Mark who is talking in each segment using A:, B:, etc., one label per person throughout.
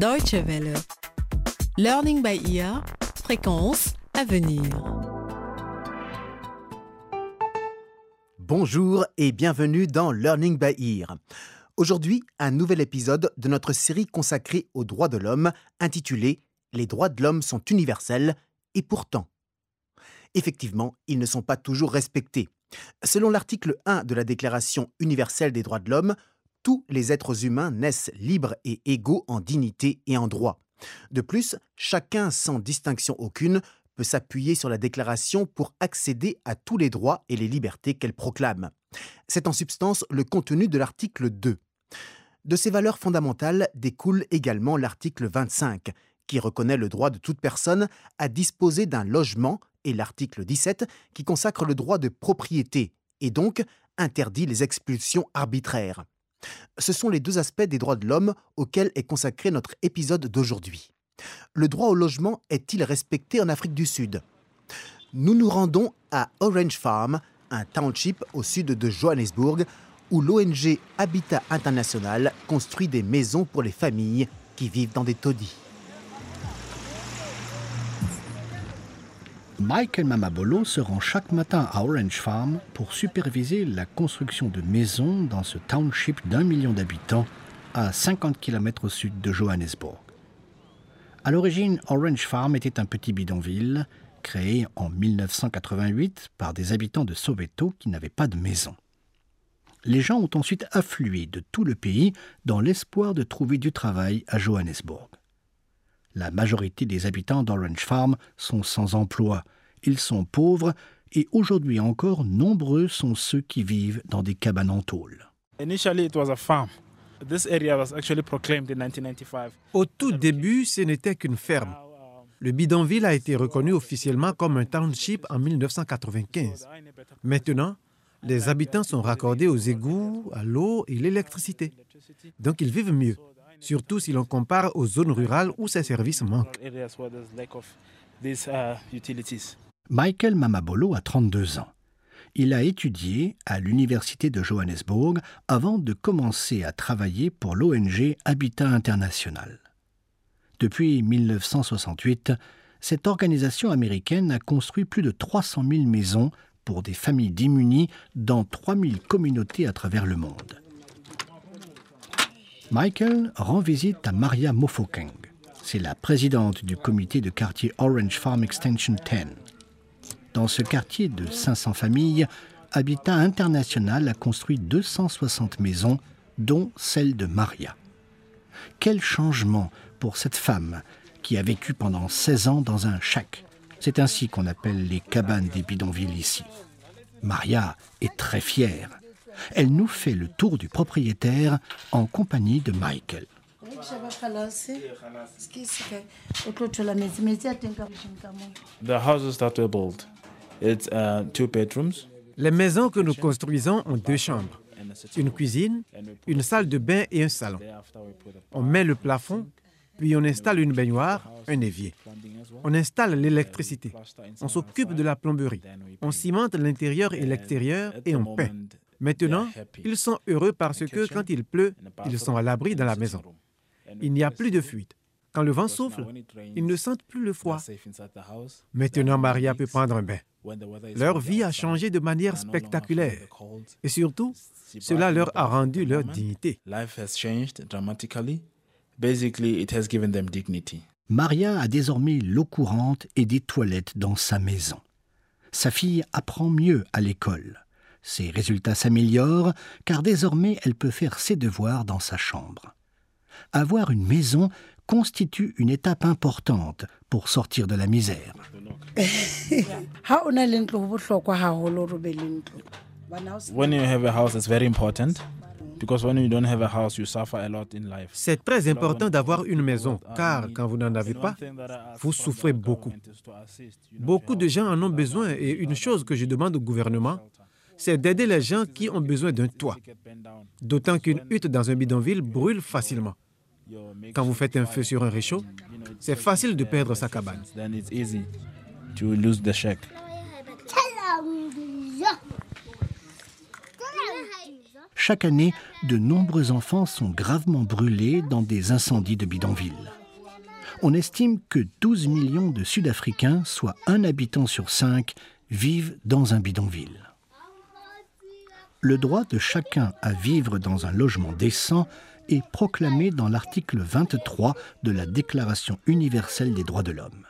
A: Deutsche Welle. Learning by ear, fréquence à venir.
B: Bonjour et bienvenue dans Learning by Ear. Aujourd'hui, un nouvel épisode de notre série consacrée aux droits de l'homme intitulée Les droits de l'homme sont universels et pourtant. Effectivement, ils ne sont pas toujours respectés. Selon l'article 1 de la Déclaration universelle des droits de l'homme, tous les êtres humains naissent libres et égaux en dignité et en droit. De plus, chacun sans distinction aucune peut s'appuyer sur la déclaration pour accéder à tous les droits et les libertés qu'elle proclame. C'est en substance le contenu de l'article 2. De ces valeurs fondamentales découle également l'article 25, qui reconnaît le droit de toute personne à disposer d'un logement, et l'article 17, qui consacre le droit de propriété, et donc interdit les expulsions arbitraires. Ce sont les deux aspects des droits de l'homme auxquels est consacré notre épisode d'aujourd'hui. Le droit au logement est-il respecté en Afrique du Sud? Nous nous rendons à Orange Farm, un township au sud de Johannesburg, où l'ONG Habitat International construit des maisons pour les familles qui vivent dans des taudis.
C: Michael Mamabolo se rend chaque matin à Orange Farm pour superviser la construction de maisons dans ce township d'un million d'habitants à 50 km au sud de Johannesburg. À l'origine, Orange Farm était un petit bidonville créé en 1988 par des habitants de Soweto qui n'avaient pas de maison. Les gens ont ensuite afflué de tout le pays dans l'espoir de trouver du travail à Johannesburg. La majorité des habitants d'Orange Farm sont sans emploi, ils sont pauvres et aujourd'hui encore nombreux sont ceux qui vivent dans des cabanes en tôle.
D: Au tout début, ce n'était qu'une ferme. Le bidonville a été reconnu officiellement comme un township en 1995. Maintenant, les habitants sont raccordés aux égouts, à l'eau et l'électricité. Donc ils vivent mieux surtout si l'on compare aux zones rurales où ces services manquent.
C: Michael Mamabolo a 32 ans. Il a étudié à l'Université de Johannesburg avant de commencer à travailler pour l'ONG Habitat International. Depuis 1968, cette organisation américaine a construit plus de 300 000 maisons pour des familles démunies dans 3 000 communautés à travers le monde. Michael rend visite à Maria Mofokeng. C'est la présidente du comité de quartier Orange Farm Extension 10. Dans ce quartier de 500 familles, Habitat International a construit 260 maisons, dont celle de Maria. Quel changement pour cette femme qui a vécu pendant 16 ans dans un shack. C'est ainsi qu'on appelle les cabanes des bidonvilles ici. Maria est très fière elle nous fait le tour du propriétaire en compagnie de Michael.
D: Les maisons que nous construisons ont deux chambres, une cuisine, une salle de bain et un salon. On met le plafond, puis on installe une baignoire, un évier. On installe l'électricité. On s'occupe de la plomberie. On cimente l'intérieur et l'extérieur et on peint. Maintenant, ils sont heureux parce que quand il pleut, ils sont à l'abri dans la maison. Il n'y a plus de fuite. Quand le vent souffle, ils ne sentent plus le froid. Maintenant, Maria peut prendre un bain. Leur vie a changé de manière spectaculaire. Et surtout, cela leur a rendu leur dignité.
C: Maria a désormais l'eau courante et des toilettes dans sa maison. Sa fille apprend mieux à l'école. Ses résultats s'améliorent car désormais elle peut faire ses devoirs dans sa chambre. Avoir une maison constitue une étape importante pour sortir de la misère.
D: C'est très important d'avoir une maison, car quand vous n'en avez pas, vous souffrez beaucoup. Beaucoup de gens en ont besoin et une chose que je demande au gouvernement, c'est d'aider les gens qui ont besoin d'un toit. D'autant qu'une hutte dans un bidonville brûle facilement. Quand vous faites un feu sur un réchaud, c'est facile de perdre sa cabane.
C: chaque année, de nombreux enfants sont gravement brûlés dans des incendies de bidonvilles. On estime que 12 millions de Sud-Africains, soit un habitant sur cinq, vivent dans un bidonville. Le droit de chacun à vivre dans un logement décent est proclamé dans l'article 23 de la Déclaration universelle des droits de l'homme.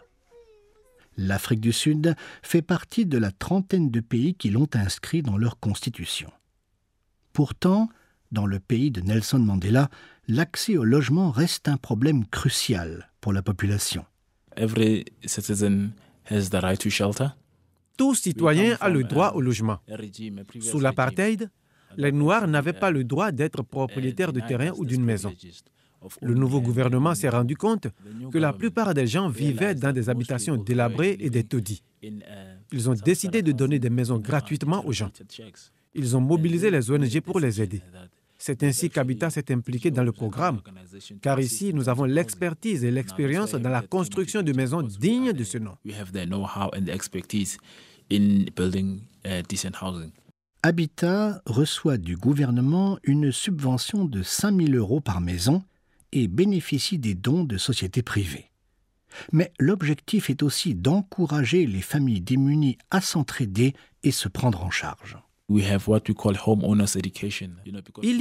C: L'Afrique du Sud fait partie de la trentaine de pays qui l'ont inscrit dans leur constitution. Pourtant, dans le pays de Nelson Mandela, l'accès au logement reste un problème crucial pour la population.
D: Tout citoyen a le droit au logement. Sous l'apartheid, les Noirs n'avaient pas le droit d'être propriétaires de terrain ou d'une maison. Le nouveau gouvernement s'est rendu compte que la plupart des gens vivaient dans des habitations délabrées et des. Ils ont décidé de donner des maisons gratuitement aux gens. Ils ont mobilisé les ONG pour les aider. C'est ainsi qu'Habitat s'est impliqué dans le programme, car ici, nous avons l'expertise et l'expérience dans la construction de maisons dignes de ce nom.
C: Habitat reçoit du gouvernement une subvention de 5 000 euros par maison et bénéficie des dons de sociétés privées. Mais l'objectif est aussi d'encourager les familles démunies à s'entraider et se prendre en charge.
D: Il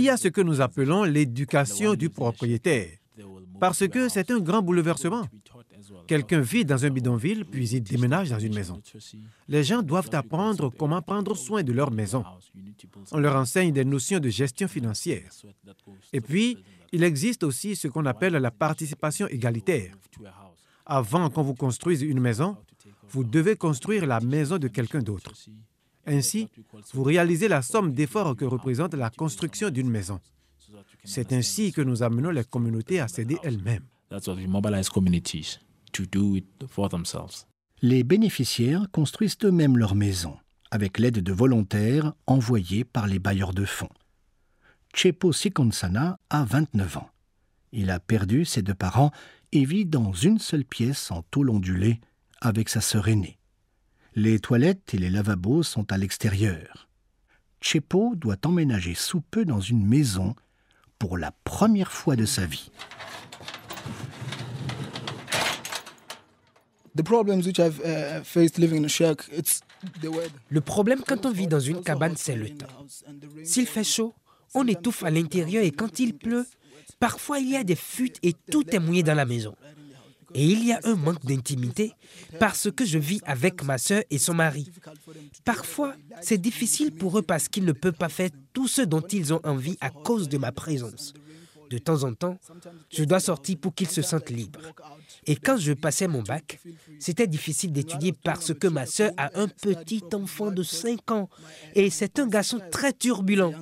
D: y a ce que nous appelons l'éducation du propriétaire, parce que c'est un grand bouleversement. Quelqu'un vit dans un bidonville, puis il déménage dans une maison. Les gens doivent apprendre comment prendre soin de leur maison. On leur enseigne des notions de gestion financière. Et puis, il existe aussi ce qu'on appelle la participation égalitaire. Avant qu'on vous construise une maison, vous devez construire la maison de quelqu'un d'autre. Ainsi, vous réalisez la somme d'efforts que représente la construction d'une maison. C'est ainsi que nous amenons les communautés à s'aider elles-mêmes.
C: Les bénéficiaires construisent eux-mêmes leur maison, avec l'aide de volontaires envoyés par les bailleurs de fonds. Chepo Sikonsana a 29 ans. Il a perdu ses deux parents et vit dans une seule pièce en tôle ondulée avec sa sœur aînée. Les toilettes et les lavabos sont à l'extérieur. Chepo doit emménager sous peu dans une maison pour la première fois de sa vie.
E: Le problème quand on vit dans une cabane, c'est le temps. S'il fait chaud, on étouffe à l'intérieur et quand il pleut, parfois il y a des fuites et tout est mouillé dans la maison. Et il y a un manque d'intimité parce que je vis avec ma sœur et son mari. Parfois, c'est difficile pour eux parce qu'ils ne peuvent pas faire tout ce dont ils ont envie à cause de ma présence. De temps en temps, je dois sortir pour qu'ils se sentent libres. Et quand je passais mon bac, c'était difficile d'étudier parce que ma sœur a un petit enfant de 5 ans et c'est un garçon très turbulent.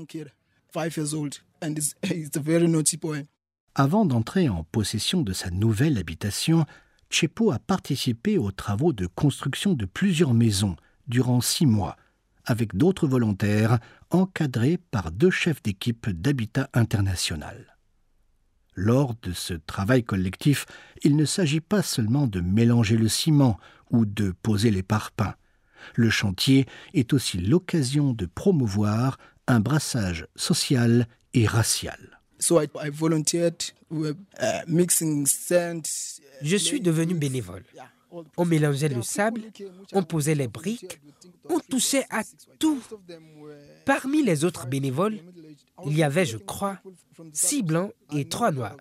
C: Avant d'entrer en possession de sa nouvelle habitation, Chepo a participé aux travaux de construction de plusieurs maisons durant six mois, avec d'autres volontaires encadrés par deux chefs d'équipe d'Habitat international. Lors de ce travail collectif, il ne s'agit pas seulement de mélanger le ciment ou de poser les parpaings. Le chantier est aussi l'occasion de promouvoir un brassage social et racial.
E: Uh, Je suis devenu bénévole. On mélangeait le sable, on posait les briques, on touchait à tout. Parmi les autres bénévoles, il y avait, je crois, six blancs et trois noirs.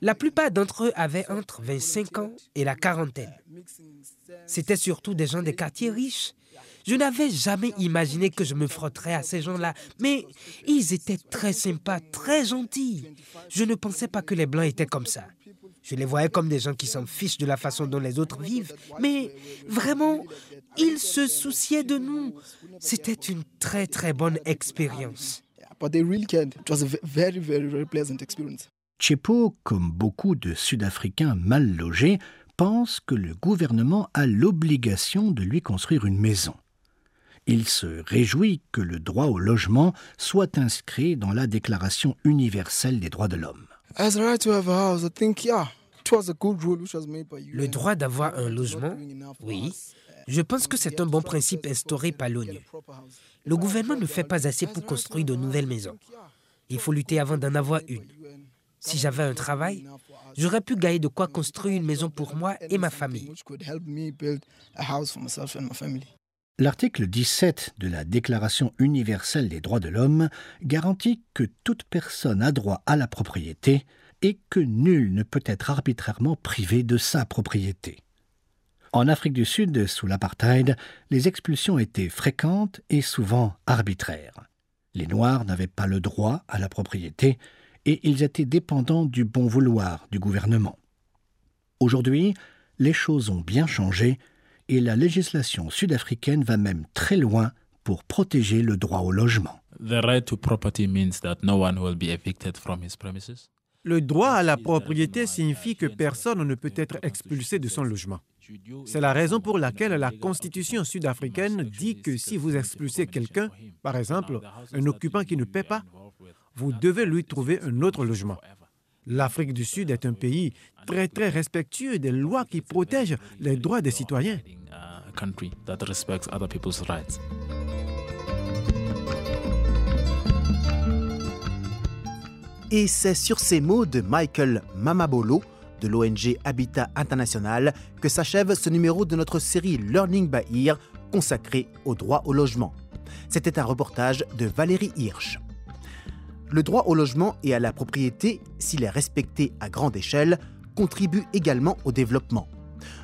E: La plupart d'entre eux avaient entre 25 ans et la quarantaine. C'étaient surtout des gens des quartiers riches je n'avais jamais imaginé que je me frotterais à ces gens-là, mais ils étaient très sympas, très gentils. Je ne pensais pas que les Blancs étaient comme ça. Je les voyais comme des gens qui s'en fichent de la façon dont les autres vivent, mais vraiment, ils se souciaient de nous. C'était une très très bonne expérience.
C: Chepo, comme beaucoup de Sud-Africains mal logés, pense que le gouvernement a l'obligation de lui construire une maison. Il se réjouit que le droit au logement soit inscrit dans la Déclaration universelle des droits de l'homme.
E: Le droit d'avoir un logement, oui, Je pense que c'est un bon principe instauré par l'ONU. Le gouvernement ne fait pas assez pour construire de nouvelles maisons. Il faut lutter avant d'en avoir une. Si j'avais un travail, j'aurais pu gagner de quoi construire une maison pour moi et ma famille.
C: L'article 17 de la Déclaration universelle des droits de l'homme garantit que toute personne a droit à la propriété et que nul ne peut être arbitrairement privé de sa propriété. En Afrique du Sud, sous l'apartheid, les expulsions étaient fréquentes et souvent arbitraires. Les Noirs n'avaient pas le droit à la propriété et ils étaient dépendants du bon vouloir du gouvernement. Aujourd'hui, les choses ont bien changé et la législation sud-africaine va même très loin pour protéger le droit au logement.
D: Le droit à la propriété signifie que personne ne peut être expulsé de son logement. C'est la raison pour laquelle la Constitution sud-africaine dit que si vous expulsez quelqu'un, par exemple un occupant qui ne paie pas, vous devez lui trouver un autre logement. L'Afrique du Sud est un pays très très respectueux des lois qui protègent les droits des citoyens.
B: Et c'est sur ces mots de Michael Mamabolo de l'ONG Habitat International que s'achève ce numéro de notre série Learning by Ear consacré au droit au logement. C'était un reportage de Valérie Hirsch. Le droit au logement et à la propriété, s'il est respecté à grande échelle, contribue également au développement.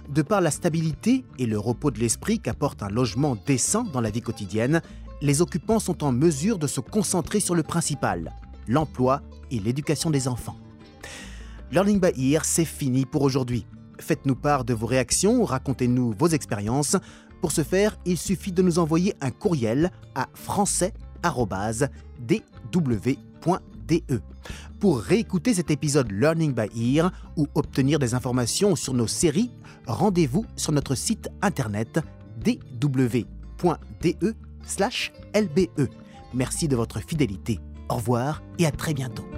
B: De par la stabilité et le repos de l'esprit qu'apporte un logement décent dans la vie quotidienne, les occupants sont en mesure de se concentrer sur le principal, l'emploi et l'éducation des enfants. Learning by Ear, c'est fini pour aujourd'hui. Faites-nous part de vos réactions, racontez-nous vos expériences. Pour ce faire, il suffit de nous envoyer un courriel à français.dw pour réécouter cet épisode Learning by Ear ou obtenir des informations sur nos séries, rendez-vous sur notre site internet dw.de/lbe. Merci de votre fidélité. Au revoir et à très bientôt.